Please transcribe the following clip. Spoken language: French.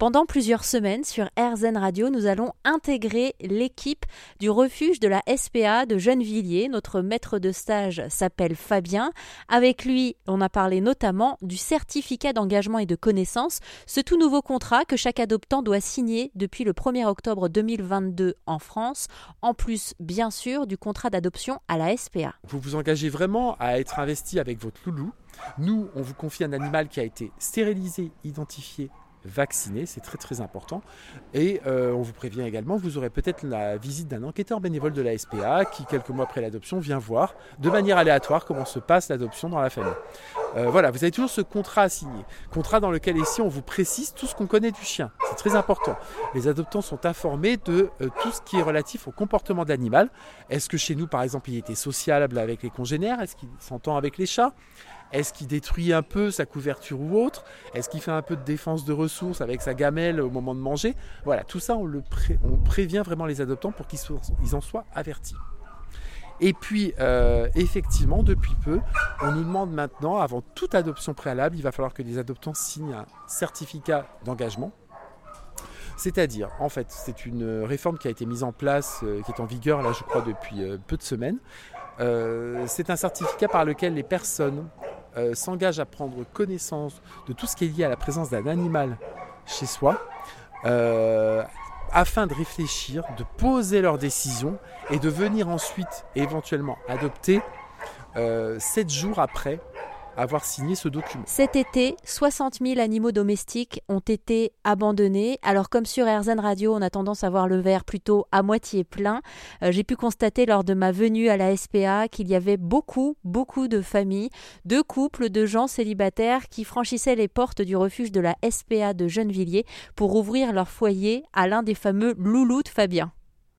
Pendant plusieurs semaines sur RZN Radio, nous allons intégrer l'équipe du refuge de la SPA de Gennevilliers. Notre maître de stage s'appelle Fabien. Avec lui, on a parlé notamment du certificat d'engagement et de connaissance, ce tout nouveau contrat que chaque adoptant doit signer depuis le 1er octobre 2022 en France, en plus bien sûr du contrat d'adoption à la SPA. Vous vous engagez vraiment à être investi avec votre loulou. Nous, on vous confie un animal qui a été stérilisé, identifié, vaccinés, c'est très très important. Et euh, on vous prévient également, vous aurez peut-être la visite d'un enquêteur bénévole de la SPA qui, quelques mois après l'adoption, vient voir de manière aléatoire comment se passe l'adoption dans la famille. Euh, voilà, vous avez toujours ce contrat à signer. Contrat dans lequel ici on vous précise tout ce qu'on connaît du chien. C'est très important. Les adoptants sont informés de euh, tout ce qui est relatif au comportement de l'animal. Est-ce que chez nous, par exemple, il était sociable avec les congénères? Est-ce qu'il s'entend avec les chats? Est-ce qu'il détruit un peu sa couverture ou autre? Est-ce qu'il fait un peu de défense de ressources avec sa gamelle au moment de manger? Voilà, tout ça, on, prévient vraiment les adoptants pour qu'ils en soient avertis. Et puis, euh, effectivement, depuis peu, on nous demande maintenant, avant toute adoption préalable, il va falloir que les adoptants signent un certificat d'engagement. C'est-à-dire, en fait, c'est une réforme qui a été mise en place, euh, qui est en vigueur, là, je crois, depuis euh, peu de semaines. c'est un certificat par lequel les personnes s'engagent à prendre connaissance de tout ce qui est lié à la présence d'un animal chez soi, afin de réfléchir, de poser leurs décisions et de venir ensuite éventuellement adopter euh, sept jours après avoir signé ce document. Cet été, 60 000 animaux domestiques ont été abandonnés. Alors comme sur RZN Radio, on a tendance à voir le verre plutôt à moitié plein, euh, j'ai pu constater lors de ma venue à la SPA qu'il y avait beaucoup, beaucoup de familles, de couples, de gens célibataires qui franchissaient les portes du refuge de la SPA de Gennevilliers pour ouvrir leur foyer à l'un des fameux loulous de Fabien.